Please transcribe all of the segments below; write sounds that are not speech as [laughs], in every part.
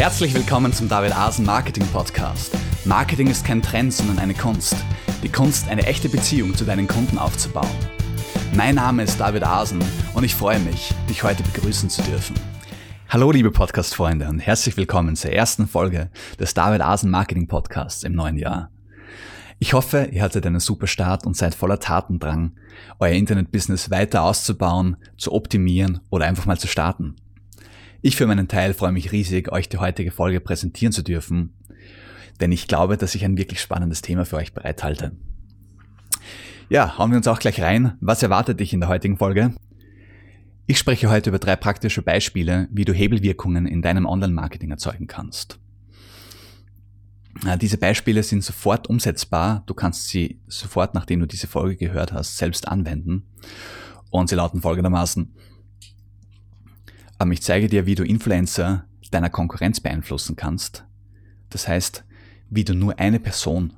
Herzlich willkommen zum David Asen Marketing Podcast. Marketing ist kein Trend, sondern eine Kunst. Die Kunst, eine echte Beziehung zu deinen Kunden aufzubauen. Mein Name ist David Asen und ich freue mich, dich heute begrüßen zu dürfen. Hallo liebe Podcast-Freunde und herzlich willkommen zur ersten Folge des David Asen Marketing Podcasts im neuen Jahr. Ich hoffe, ihr hattet einen super Start und seid voller Tatendrang, euer Internetbusiness weiter auszubauen, zu optimieren oder einfach mal zu starten. Ich für meinen Teil freue mich riesig, euch die heutige Folge präsentieren zu dürfen, denn ich glaube, dass ich ein wirklich spannendes Thema für euch bereithalte. Ja, hauen wir uns auch gleich rein. Was erwartet dich in der heutigen Folge? Ich spreche heute über drei praktische Beispiele, wie du Hebelwirkungen in deinem Online-Marketing erzeugen kannst. Diese Beispiele sind sofort umsetzbar. Du kannst sie sofort, nachdem du diese Folge gehört hast, selbst anwenden. Und sie lauten folgendermaßen. Ich zeige dir, wie du Influencer deiner Konkurrenz beeinflussen kannst. Das heißt, wie du nur eine Person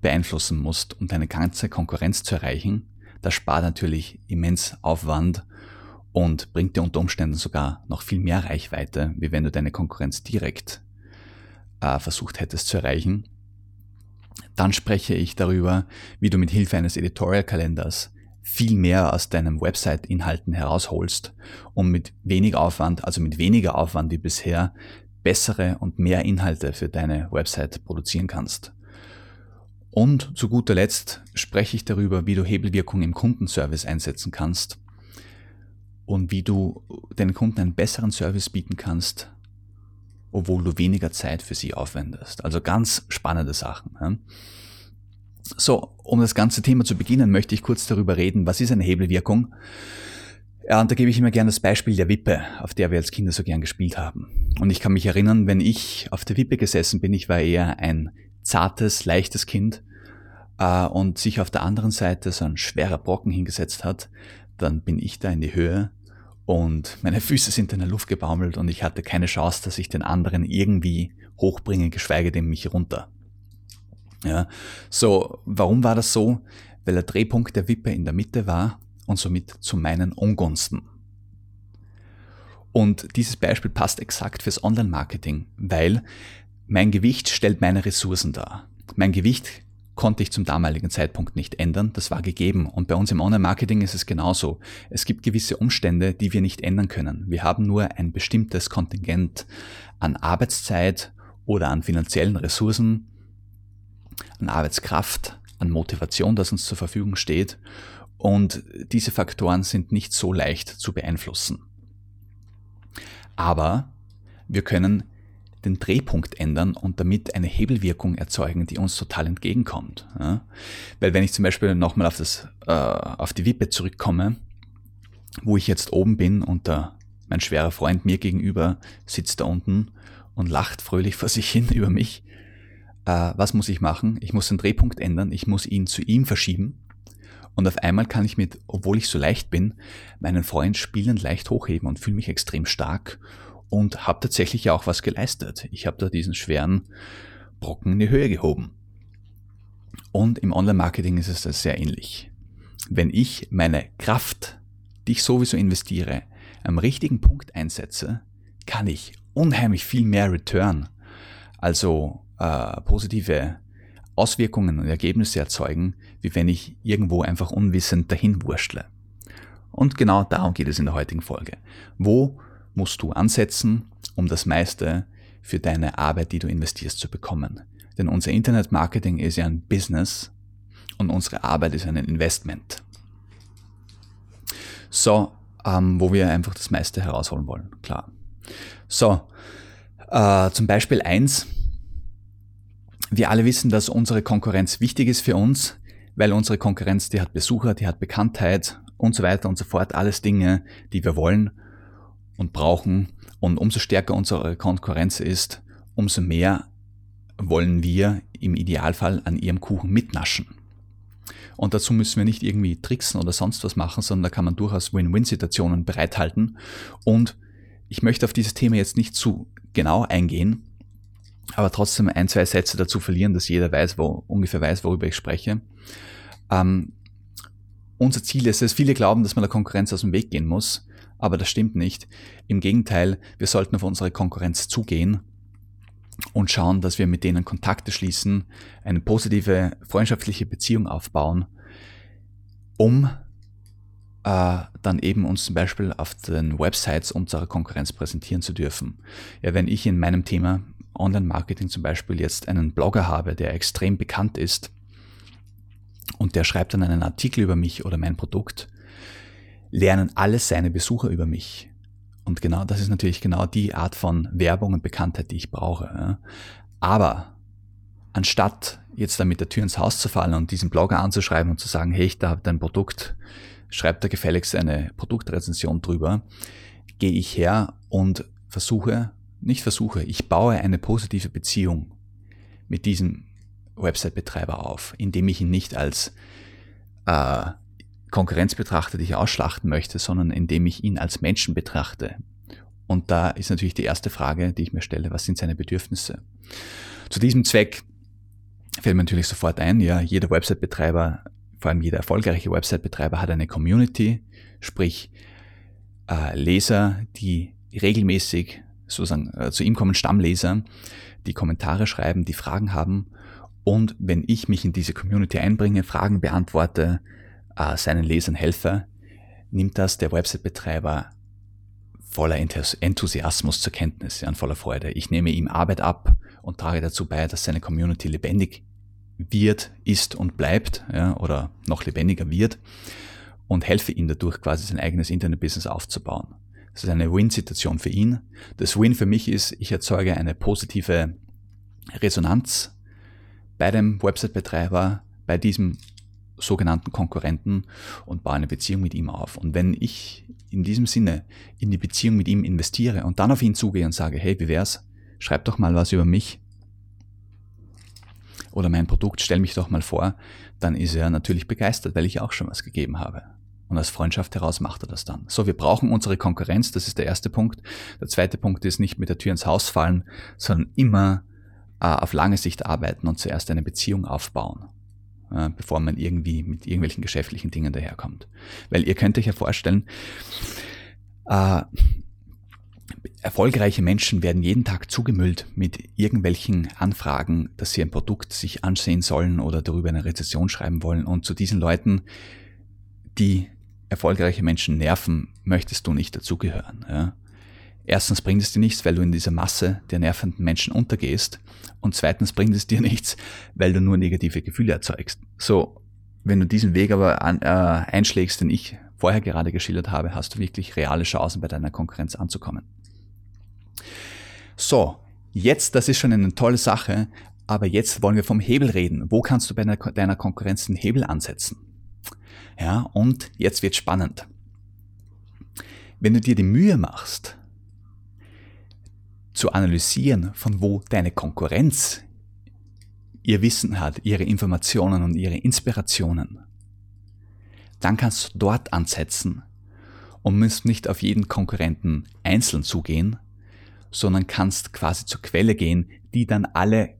beeinflussen musst, um deine ganze Konkurrenz zu erreichen. Das spart natürlich immens Aufwand und bringt dir unter Umständen sogar noch viel mehr Reichweite, wie wenn du deine Konkurrenz direkt äh, versucht hättest zu erreichen. Dann spreche ich darüber, wie du mit Hilfe eines Editorial-Kalenders viel mehr aus deinem Website-Inhalten herausholst, um mit wenig Aufwand, also mit weniger Aufwand wie bisher, bessere und mehr Inhalte für deine Website produzieren kannst. Und zu guter Letzt spreche ich darüber, wie du Hebelwirkung im Kundenservice einsetzen kannst und wie du deinen Kunden einen besseren Service bieten kannst, obwohl du weniger Zeit für sie aufwendest. Also ganz spannende Sachen. So, um das ganze Thema zu beginnen, möchte ich kurz darüber reden, was ist eine Hebelwirkung? Ja, und da gebe ich immer gerne das Beispiel der Wippe, auf der wir als Kinder so gern gespielt haben. Und ich kann mich erinnern, wenn ich auf der Wippe gesessen bin, ich war eher ein zartes, leichtes Kind äh, und sich auf der anderen Seite so ein schwerer Brocken hingesetzt hat, dann bin ich da in die Höhe und meine Füße sind in der Luft gebaumelt und ich hatte keine Chance, dass ich den anderen irgendwie hochbringe, geschweige denn mich runter. Ja, so, warum war das so? Weil der Drehpunkt der Wippe in der Mitte war und somit zu meinen Ungunsten. Und dieses Beispiel passt exakt fürs Online-Marketing, weil mein Gewicht stellt meine Ressourcen dar. Mein Gewicht konnte ich zum damaligen Zeitpunkt nicht ändern. Das war gegeben. Und bei uns im Online-Marketing ist es genauso. Es gibt gewisse Umstände, die wir nicht ändern können. Wir haben nur ein bestimmtes Kontingent an Arbeitszeit oder an finanziellen Ressourcen, an Arbeitskraft, an Motivation, das uns zur Verfügung steht. Und diese Faktoren sind nicht so leicht zu beeinflussen. Aber wir können den Drehpunkt ändern und damit eine Hebelwirkung erzeugen, die uns total entgegenkommt. Ja? Weil wenn ich zum Beispiel nochmal auf, das, äh, auf die Wippe zurückkomme, wo ich jetzt oben bin und der, mein schwerer Freund mir gegenüber sitzt da unten und lacht fröhlich vor sich hin [laughs] über mich, äh, was muss ich machen? Ich muss den Drehpunkt ändern, ich muss ihn zu ihm verschieben und auf einmal kann ich mit, obwohl ich so leicht bin, meinen Freund spielend leicht hochheben und fühle mich extrem stark und habe tatsächlich auch was geleistet. Ich habe da diesen schweren Brocken in die Höhe gehoben. Und im Online-Marketing ist es das sehr ähnlich. Wenn ich meine Kraft, die ich sowieso investiere, am richtigen Punkt einsetze, kann ich unheimlich viel mehr Return, also äh, positive Auswirkungen und Ergebnisse erzeugen, wie wenn ich irgendwo einfach unwissend dahin wurschtle. Und genau darum geht es in der heutigen Folge. Wo musst du ansetzen, um das meiste für deine Arbeit, die du investierst, zu bekommen. Denn unser Internetmarketing ist ja ein Business und unsere Arbeit ist ein Investment. So, ähm, wo wir einfach das meiste herausholen wollen, klar. So, äh, zum Beispiel eins. Wir alle wissen, dass unsere Konkurrenz wichtig ist für uns, weil unsere Konkurrenz, die hat Besucher, die hat Bekanntheit und so weiter und so fort. Alles Dinge, die wir wollen und brauchen. Und umso stärker unsere Konkurrenz ist, umso mehr wollen wir im Idealfall an ihrem Kuchen mitnaschen. Und dazu müssen wir nicht irgendwie tricksen oder sonst was machen, sondern da kann man durchaus Win-Win-Situationen bereithalten. Und ich möchte auf dieses Thema jetzt nicht zu genau eingehen, aber trotzdem ein, zwei Sätze dazu verlieren, dass jeder weiß, wo, ungefähr weiß, worüber ich spreche. Ähm, unser Ziel ist es, viele glauben, dass man der Konkurrenz aus dem Weg gehen muss. Aber das stimmt nicht. Im Gegenteil, wir sollten auf unsere Konkurrenz zugehen und schauen, dass wir mit denen Kontakte schließen, eine positive freundschaftliche Beziehung aufbauen, um äh, dann eben uns zum Beispiel auf den Websites unserer Konkurrenz präsentieren zu dürfen. Ja, wenn ich in meinem Thema Online-Marketing zum Beispiel jetzt einen Blogger habe, der extrem bekannt ist und der schreibt dann einen Artikel über mich oder mein Produkt, lernen alle seine Besucher über mich. Und genau, das ist natürlich genau die Art von Werbung und Bekanntheit, die ich brauche. Aber anstatt jetzt da mit der Tür ins Haus zu fallen und diesen Blogger anzuschreiben und zu sagen, hey, ich da habe dein Produkt, schreibt da gefälligst eine Produktrezension drüber, gehe ich her und versuche, nicht versuche, ich baue eine positive Beziehung mit diesem Website-Betreiber auf, indem ich ihn nicht als äh, Konkurrenz betrachte, die ich ausschlachten möchte, sondern indem ich ihn als Menschen betrachte. Und da ist natürlich die erste Frage, die ich mir stelle, was sind seine Bedürfnisse? Zu diesem Zweck fällt mir natürlich sofort ein, ja, jeder Website-Betreiber, vor allem jeder erfolgreiche Website-Betreiber hat eine Community, sprich äh, Leser, die regelmäßig sozusagen äh, zu ihm kommen, Stammleser, die Kommentare schreiben, die Fragen haben. Und wenn ich mich in diese Community einbringe, Fragen beantworte, äh, seinen Lesern helfe, nimmt das der Website-Betreiber voller Enthusiasmus zur Kenntnis, ja, und voller Freude. Ich nehme ihm Arbeit ab und trage dazu bei, dass seine Community lebendig wird, ist und bleibt, ja, oder noch lebendiger wird und helfe ihm dadurch quasi sein eigenes Internet-Business aufzubauen. Das ist eine Win-Situation für ihn. Das Win für mich ist, ich erzeuge eine positive Resonanz bei dem Website-Betreiber, bei diesem sogenannten Konkurrenten und baue eine Beziehung mit ihm auf. Und wenn ich in diesem Sinne in die Beziehung mit ihm investiere und dann auf ihn zugehe und sage, hey, wie wär's? Schreib doch mal was über mich oder mein Produkt, stell mich doch mal vor, dann ist er natürlich begeistert, weil ich auch schon was gegeben habe. Und aus Freundschaft heraus macht er das dann. So, wir brauchen unsere Konkurrenz, das ist der erste Punkt. Der zweite Punkt ist nicht mit der Tür ins Haus fallen, sondern immer äh, auf lange Sicht arbeiten und zuerst eine Beziehung aufbauen äh, bevor man irgendwie mit irgendwelchen geschäftlichen Dingen daherkommt. Weil ihr könnt euch ja vorstellen, äh, erfolgreiche Menschen werden jeden Tag zugemüllt mit irgendwelchen Anfragen, dass sie ein Produkt sich ansehen sollen oder darüber eine Rezession schreiben wollen. Und zu diesen Leuten, die erfolgreiche Menschen nerven, möchtest du nicht dazugehören. Ja? Erstens bringt es dir nichts, weil du in dieser Masse der nervenden Menschen untergehst. Und zweitens bringt es dir nichts, weil du nur negative Gefühle erzeugst. So, wenn du diesen Weg aber an, äh, einschlägst, den ich vorher gerade geschildert habe, hast du wirklich reale Chancen, bei deiner Konkurrenz anzukommen. So, jetzt, das ist schon eine tolle Sache, aber jetzt wollen wir vom Hebel reden. Wo kannst du bei deiner Konkurrenz den Hebel ansetzen? Ja, und jetzt wird spannend. Wenn du dir die Mühe machst, zu analysieren, von wo deine Konkurrenz ihr Wissen hat, ihre Informationen und ihre Inspirationen, dann kannst du dort ansetzen und musst nicht auf jeden Konkurrenten einzeln zugehen, sondern kannst quasi zur Quelle gehen, die dann alle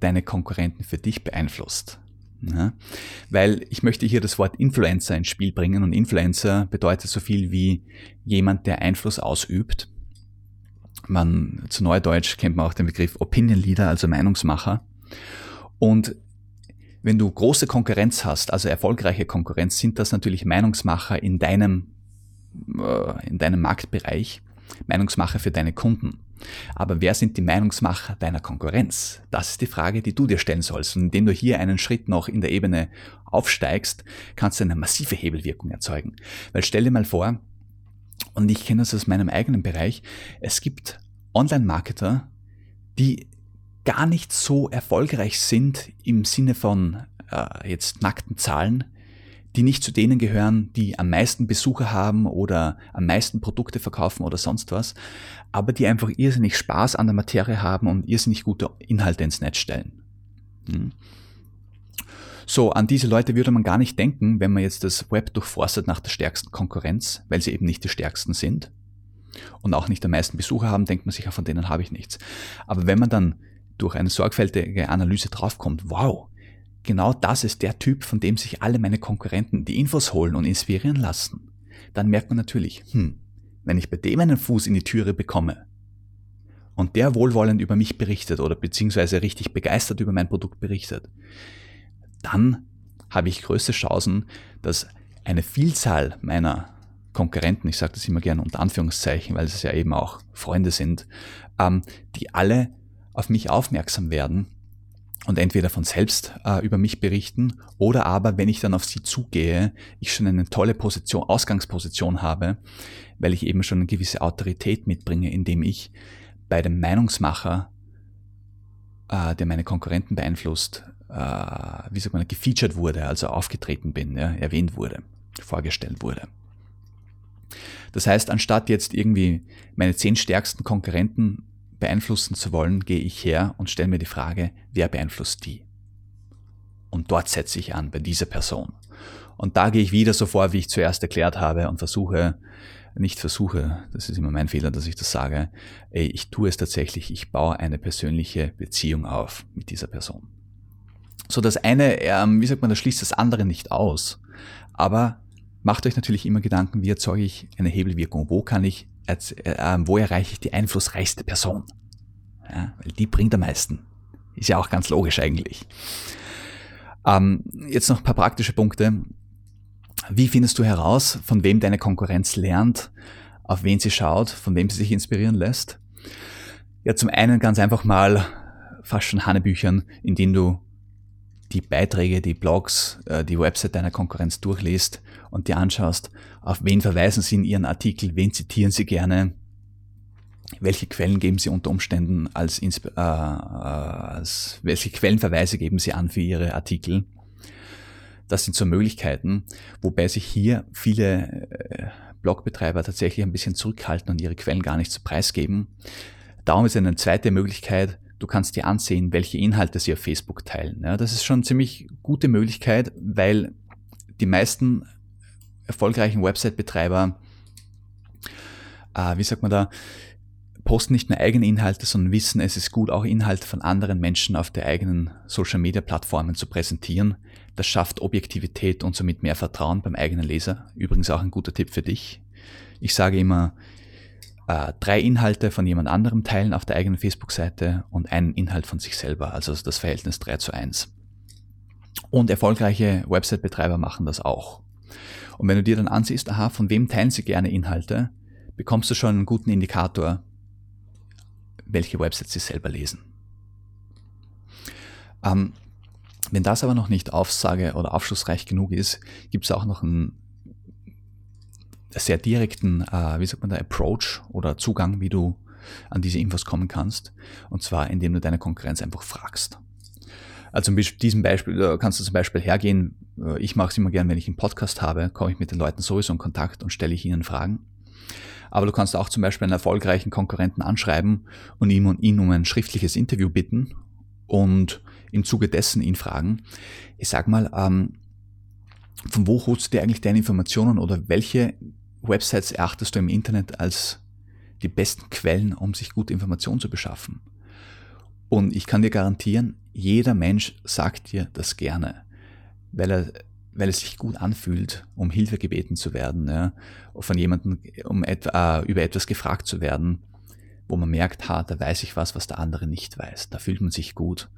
deine Konkurrenten für dich beeinflusst. Ja? Weil ich möchte hier das Wort Influencer ins Spiel bringen und Influencer bedeutet so viel wie jemand, der Einfluss ausübt man, zu Neudeutsch kennt man auch den Begriff Opinion Leader, also Meinungsmacher. Und wenn du große Konkurrenz hast, also erfolgreiche Konkurrenz, sind das natürlich Meinungsmacher in deinem, äh, in deinem Marktbereich, Meinungsmacher für deine Kunden. Aber wer sind die Meinungsmacher deiner Konkurrenz? Das ist die Frage, die du dir stellen sollst. Und indem du hier einen Schritt noch in der Ebene aufsteigst, kannst du eine massive Hebelwirkung erzeugen. Weil stell dir mal vor, und ich kenne das aus meinem eigenen Bereich, es gibt Online-Marketer, die gar nicht so erfolgreich sind im Sinne von äh, jetzt nackten Zahlen, die nicht zu denen gehören, die am meisten Besucher haben oder am meisten Produkte verkaufen oder sonst was, aber die einfach irrsinnig Spaß an der Materie haben und irrsinnig gute Inhalte ins Netz stellen. Hm. So, an diese Leute würde man gar nicht denken, wenn man jetzt das Web durchforstet nach der stärksten Konkurrenz, weil sie eben nicht die stärksten sind und auch nicht am meisten Besucher haben, denkt man sich, ja, von denen habe ich nichts. Aber wenn man dann durch eine sorgfältige Analyse draufkommt, wow, genau das ist der Typ, von dem sich alle meine Konkurrenten die Infos holen und inspirieren lassen, dann merkt man natürlich, hm, wenn ich bei dem einen Fuß in die Türe bekomme und der wohlwollend über mich berichtet oder beziehungsweise richtig begeistert über mein Produkt berichtet, dann habe ich größte Chancen, dass eine Vielzahl meiner Konkurrenten, ich sage das immer gerne unter Anführungszeichen, weil es ja eben auch Freunde sind, ähm, die alle auf mich aufmerksam werden und entweder von selbst äh, über mich berichten oder aber, wenn ich dann auf sie zugehe, ich schon eine tolle Position, Ausgangsposition habe, weil ich eben schon eine gewisse Autorität mitbringe, indem ich bei dem Meinungsmacher, äh, der meine Konkurrenten beeinflusst, äh, wie sagt man, gefeatured wurde, also aufgetreten bin, ja, erwähnt wurde, vorgestellt wurde. Das heißt, anstatt jetzt irgendwie meine zehn stärksten Konkurrenten beeinflussen zu wollen, gehe ich her und stelle mir die Frage, wer beeinflusst die? Und dort setze ich an, bei dieser Person. Und da gehe ich wieder so vor, wie ich zuerst erklärt habe und versuche, nicht versuche, das ist immer mein Fehler, dass ich das sage, ey, ich tue es tatsächlich, ich baue eine persönliche Beziehung auf mit dieser Person. So das eine, ähm, wie sagt man, das schließt das andere nicht aus. Aber macht euch natürlich immer Gedanken, wie erzeuge ich eine Hebelwirkung? Wo kann ich äh, ähm, wo erreiche ich die einflussreichste Person? Ja, weil die bringt am meisten. Ist ja auch ganz logisch eigentlich. Ähm, jetzt noch ein paar praktische Punkte. Wie findest du heraus, von wem deine Konkurrenz lernt, auf wen sie schaut, von wem sie sich inspirieren lässt? Ja, zum einen ganz einfach mal fast schon Hannebüchern, in denen du die Beiträge, die Blogs, äh, die Website deiner Konkurrenz durchliest und dir anschaust, auf wen verweisen sie in ihren Artikel, wen zitieren sie gerne, welche Quellen geben sie unter Umständen als, äh, als welche Quellenverweise geben sie an für ihre Artikel. Das sind so Möglichkeiten, wobei sich hier viele äh, Blogbetreiber tatsächlich ein bisschen zurückhalten und ihre Quellen gar nicht zu preisgeben. Darum ist eine zweite Möglichkeit, du kannst dir ansehen, welche Inhalte sie auf Facebook teilen. Ja, das ist schon eine ziemlich gute Möglichkeit, weil die meisten erfolgreichen Website-Betreiber, äh, wie sagt man da, posten nicht nur eigene Inhalte, sondern wissen, es ist gut, auch Inhalte von anderen Menschen auf der eigenen Social-Media-Plattformen zu präsentieren. Das schafft Objektivität und somit mehr Vertrauen beim eigenen Leser. Übrigens auch ein guter Tipp für dich. Ich sage immer, äh, drei Inhalte von jemand anderem teilen auf der eigenen Facebook-Seite und einen Inhalt von sich selber, also das Verhältnis 3 zu 1. Und erfolgreiche Website-Betreiber machen das auch. Und wenn du dir dann ansiehst, aha, von wem teilen sie gerne Inhalte, bekommst du schon einen guten Indikator, welche Websites sie selber lesen. Ähm, wenn das aber noch nicht Aussage oder aufschlussreich genug ist, gibt es auch noch einen sehr direkten, äh, wie sagt man da, Approach oder Zugang, wie du an diese Infos kommen kannst. Und zwar, indem du deine Konkurrenz einfach fragst. Also in diesem Beispiel kannst du zum Beispiel hergehen, äh, ich mache es immer gern, wenn ich einen Podcast habe, komme ich mit den Leuten sowieso in Kontakt und stelle ich ihnen Fragen. Aber du kannst auch zum Beispiel einen erfolgreichen Konkurrenten anschreiben und ihn, ihn um ein schriftliches Interview bitten und im Zuge dessen ihn fragen, ich sag mal, ähm, von wo holst du dir eigentlich deine Informationen oder welche Websites erachtest du im Internet als die besten Quellen, um sich gute Informationen zu beschaffen. Und ich kann dir garantieren, jeder Mensch sagt dir das gerne, weil er, weil es sich gut anfühlt, um Hilfe gebeten zu werden, ja, von jemandem, um etwa, über etwas gefragt zu werden, wo man merkt, ha, da weiß ich was, was der andere nicht weiß. Da fühlt man sich gut.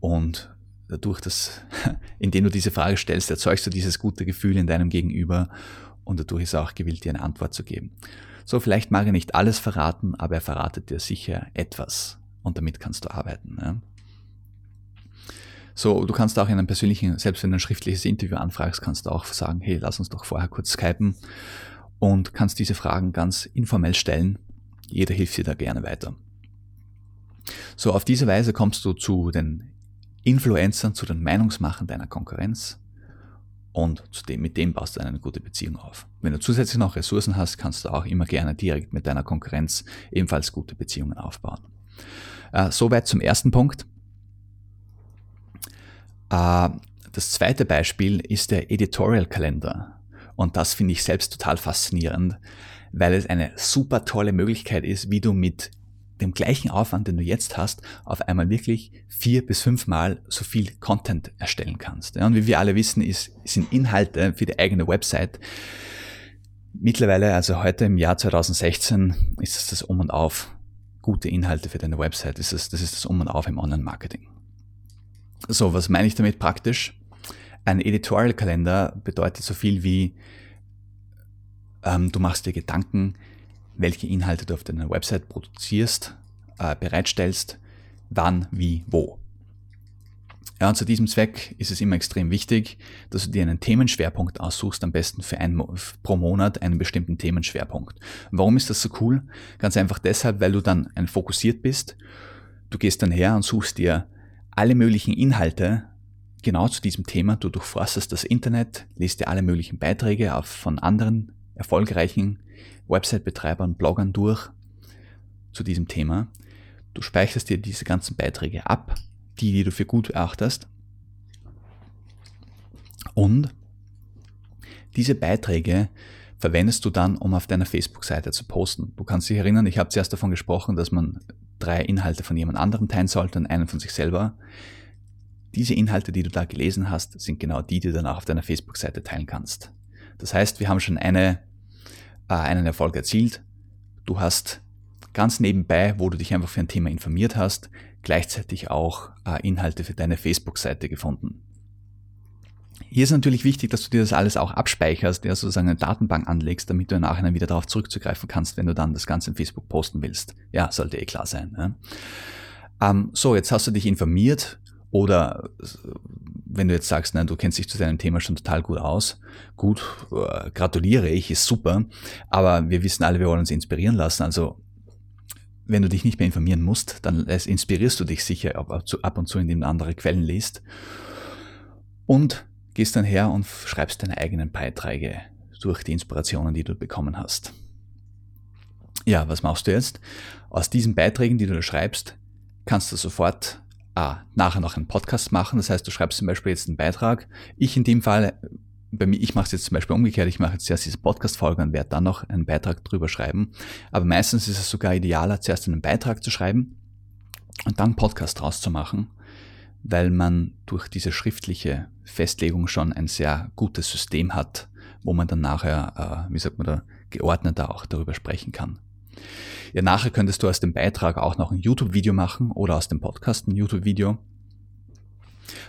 Und dadurch, dass, [laughs] indem du diese Frage stellst, erzeugst du dieses gute Gefühl in deinem Gegenüber und dadurch ist er auch gewillt, dir eine Antwort zu geben. So, vielleicht mag er nicht alles verraten, aber er verratet dir sicher etwas und damit kannst du arbeiten. Ja. So, du kannst auch in einem persönlichen, selbst wenn du ein schriftliches Interview anfragst, kannst du auch sagen, hey, lass uns doch vorher kurz skypen und kannst diese Fragen ganz informell stellen. Jeder hilft dir da gerne weiter. So, auf diese Weise kommst du zu den Influencern, zu den Meinungsmachern deiner Konkurrenz und dem, mit dem baust du eine gute Beziehung auf. Wenn du zusätzlich noch Ressourcen hast, kannst du auch immer gerne direkt mit deiner Konkurrenz ebenfalls gute Beziehungen aufbauen. Äh, soweit zum ersten Punkt. Äh, das zweite Beispiel ist der Editorial-Kalender. Und das finde ich selbst total faszinierend, weil es eine super tolle Möglichkeit ist, wie du mit dem gleichen Aufwand, den du jetzt hast, auf einmal wirklich vier bis fünfmal so viel Content erstellen kannst. und wie wir alle wissen, ist, sind Inhalte für die eigene Website mittlerweile, also heute im Jahr 2016, ist es das Um und Auf gute Inhalte für deine Website. Das ist das, ist das Um und Auf im Online-Marketing. So, was meine ich damit praktisch? Ein Editorial-Kalender bedeutet so viel wie, ähm, du machst dir Gedanken, welche Inhalte du auf deiner Website produzierst, äh, bereitstellst, wann, wie, wo. Ja, und zu diesem Zweck ist es immer extrem wichtig, dass du dir einen Themenschwerpunkt aussuchst, am besten für ein, pro Monat einen bestimmten Themenschwerpunkt. Warum ist das so cool? Ganz einfach deshalb, weil du dann ein fokussiert bist. Du gehst dann her und suchst dir alle möglichen Inhalte genau zu diesem Thema. Du durchforstest das Internet, liest dir alle möglichen Beiträge von anderen erfolgreichen Website-Betreibern, Bloggern durch zu diesem Thema. Du speicherst dir diese ganzen Beiträge ab, die, die du für gut erachtest. Und diese Beiträge verwendest du dann, um auf deiner Facebook-Seite zu posten. Du kannst dich erinnern, ich habe zuerst davon gesprochen, dass man drei Inhalte von jemand anderem teilen sollte und einen von sich selber. Diese Inhalte, die du da gelesen hast, sind genau die, die du danach auf deiner Facebook-Seite teilen kannst. Das heißt, wir haben schon eine, einen Erfolg erzielt. Du hast ganz nebenbei, wo du dich einfach für ein Thema informiert hast, gleichzeitig auch äh, Inhalte für deine Facebook-Seite gefunden. Hier ist natürlich wichtig, dass du dir das alles auch abspeicherst, ja, sozusagen eine Datenbank anlegst, damit du im Nachhinein wieder darauf zurückzugreifen kannst, wenn du dann das Ganze in Facebook posten willst. Ja, sollte eh klar sein. Ja. Ähm, so, jetzt hast du dich informiert oder wenn du jetzt sagst, nein, du kennst dich zu deinem Thema schon total gut aus, gut, äh, gratuliere ich, ist super, aber wir wissen alle, wir wollen uns inspirieren lassen, also wenn du dich nicht mehr informieren musst, dann inspirierst du dich sicher ab und zu, indem du andere Quellen liest und gehst dann her und schreibst deine eigenen Beiträge durch die Inspirationen, die du bekommen hast. Ja, was machst du jetzt? Aus diesen Beiträgen, die du da schreibst, kannst du sofort ah, nachher noch einen Podcast machen. Das heißt, du schreibst zum Beispiel jetzt einen Beitrag. Ich in dem Fall bei mir, ich mache es jetzt zum Beispiel umgekehrt, ich mache jetzt zuerst diese Podcast-Folge und werde dann noch einen Beitrag drüber schreiben. Aber meistens ist es sogar idealer, zuerst einen Beitrag zu schreiben und dann Podcast draus zu machen, weil man durch diese schriftliche Festlegung schon ein sehr gutes System hat, wo man dann nachher, äh, wie sagt man da, geordneter auch darüber sprechen kann. Ja, nachher könntest du aus dem Beitrag auch noch ein YouTube-Video machen oder aus dem Podcast ein YouTube-Video.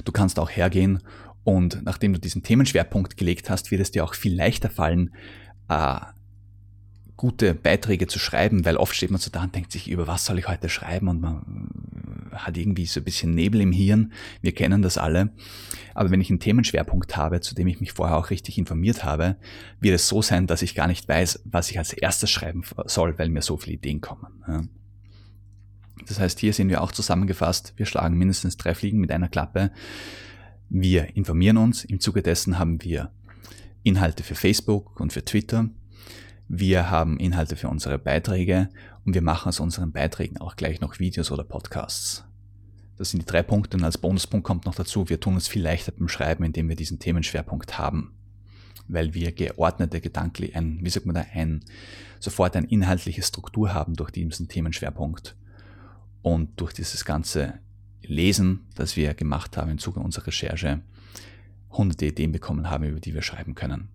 Du kannst auch hergehen und nachdem du diesen Themenschwerpunkt gelegt hast, wird es dir auch viel leichter fallen, äh, gute Beiträge zu schreiben, weil oft steht man so da und denkt sich, über was soll ich heute schreiben und man hat irgendwie so ein bisschen Nebel im Hirn. Wir kennen das alle. Aber wenn ich einen Themenschwerpunkt habe, zu dem ich mich vorher auch richtig informiert habe, wird es so sein, dass ich gar nicht weiß, was ich als erstes schreiben soll, weil mir so viele Ideen kommen. Das heißt, hier sehen wir auch zusammengefasst, wir schlagen mindestens drei Fliegen mit einer Klappe. Wir informieren uns, im Zuge dessen haben wir Inhalte für Facebook und für Twitter. Wir haben Inhalte für unsere Beiträge und wir machen aus unseren Beiträgen auch gleich noch Videos oder Podcasts. Das sind die drei Punkte und als Bonuspunkt kommt noch dazu, wir tun uns viel leichter beim Schreiben, indem wir diesen Themenschwerpunkt haben. Weil wir geordnete gedanklich, ein, wie sagt man da, ein, sofort eine inhaltliche Struktur haben durch diesen Themenschwerpunkt. Und durch dieses ganze Lesen, das wir gemacht haben im Zuge unserer Recherche, hunderte Ideen bekommen haben, über die wir schreiben können.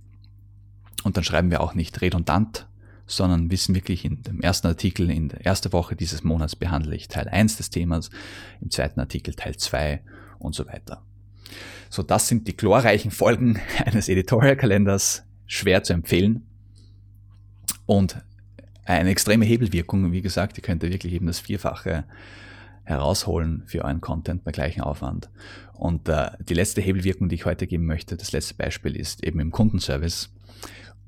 Und dann schreiben wir auch nicht redundant, sondern wissen wirklich in dem ersten Artikel, in der ersten Woche dieses Monats behandle ich Teil 1 des Themas, im zweiten Artikel Teil 2 und so weiter. So, das sind die glorreichen Folgen [laughs] eines Editorial-Kalenders, schwer zu empfehlen und eine extreme Hebelwirkung, wie gesagt, ihr könnt wirklich eben das Vierfache herausholen für euren Content bei gleichem Aufwand. Und äh, die letzte Hebelwirkung, die ich heute geben möchte, das letzte Beispiel ist eben im Kundenservice.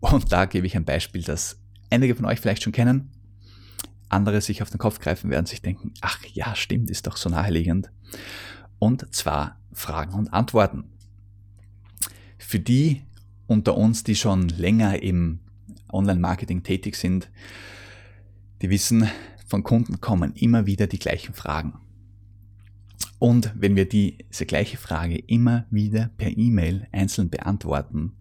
Und da gebe ich ein Beispiel, das einige von euch vielleicht schon kennen, andere sich auf den Kopf greifen werden, sich denken, ach ja, stimmt, ist doch so naheliegend. Und zwar Fragen und Antworten. Für die unter uns, die schon länger im Online-Marketing tätig sind, die wissen, von Kunden kommen immer wieder die gleichen Fragen. Und wenn wir diese gleiche Frage immer wieder per E-Mail einzeln beantworten,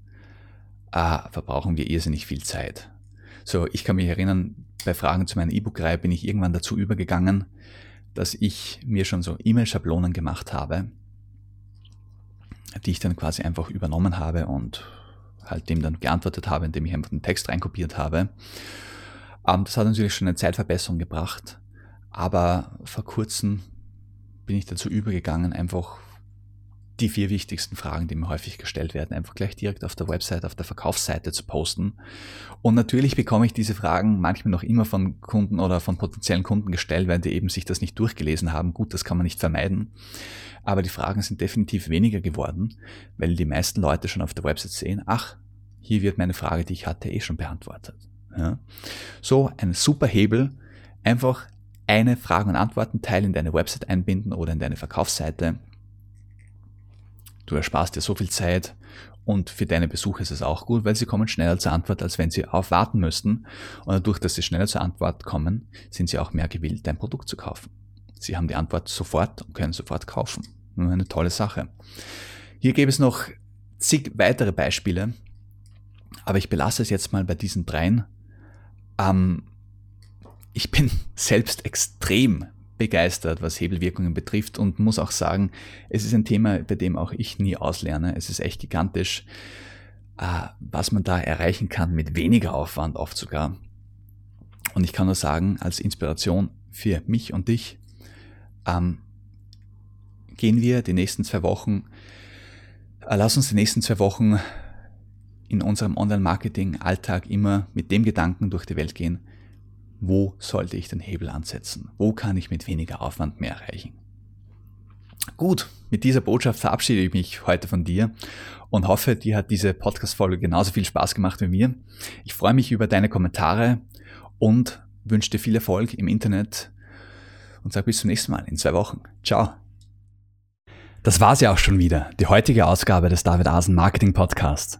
äh, verbrauchen wir irrsinnig viel Zeit. So, ich kann mich erinnern, bei Fragen zu meiner E-Book-Reihe bin ich irgendwann dazu übergegangen, dass ich mir schon so E-Mail-Schablonen gemacht habe, die ich dann quasi einfach übernommen habe und halt dem dann geantwortet habe, indem ich einfach den Text reinkopiert habe. Ähm, das hat natürlich schon eine Zeitverbesserung gebracht, Aber vor kurzem bin ich dazu übergegangen, einfach die vier wichtigsten Fragen, die mir häufig gestellt werden, einfach gleich direkt auf der Website, auf der Verkaufsseite zu posten. Und natürlich bekomme ich diese Fragen manchmal noch immer von Kunden oder von potenziellen Kunden gestellt, weil die eben sich das nicht durchgelesen haben. Gut, das kann man nicht vermeiden. Aber die Fragen sind definitiv weniger geworden, weil die meisten Leute schon auf der Website sehen, ach, hier wird meine Frage, die ich hatte, eh schon beantwortet. Ja. So ein super Hebel, einfach eine Fragen- und Antworten-Teil in deine Website einbinden oder in deine Verkaufsseite. Du ersparst dir so viel Zeit und für deine Besucher ist es auch gut, weil sie kommen schneller zur Antwort, als wenn sie aufwarten müssten. Und dadurch, dass sie schneller zur Antwort kommen, sind sie auch mehr gewillt, dein Produkt zu kaufen. Sie haben die Antwort sofort und können sofort kaufen. Eine tolle Sache. Hier gäbe es noch zig weitere Beispiele, aber ich belasse es jetzt mal bei diesen dreien. Ähm, ich bin [laughs] selbst extrem begeistert, was Hebelwirkungen betrifft und muss auch sagen, es ist ein Thema, bei dem auch ich nie auslerne. Es ist echt gigantisch, äh, was man da erreichen kann mit weniger Aufwand oft sogar. Und ich kann nur sagen, als Inspiration für mich und dich, ähm, gehen wir die nächsten zwei Wochen, äh, lass uns die nächsten zwei Wochen in unserem Online-Marketing-Alltag immer mit dem Gedanken durch die Welt gehen, wo sollte ich den Hebel ansetzen? Wo kann ich mit weniger Aufwand mehr erreichen? Gut, mit dieser Botschaft verabschiede ich mich heute von dir und hoffe, dir hat diese Podcast-Folge genauso viel Spaß gemacht wie mir. Ich freue mich über deine Kommentare und wünsche dir viel Erfolg im Internet und sage bis zum nächsten Mal in zwei Wochen. Ciao. Das war's ja auch schon wieder, die heutige Ausgabe des David Asen Marketing Podcasts.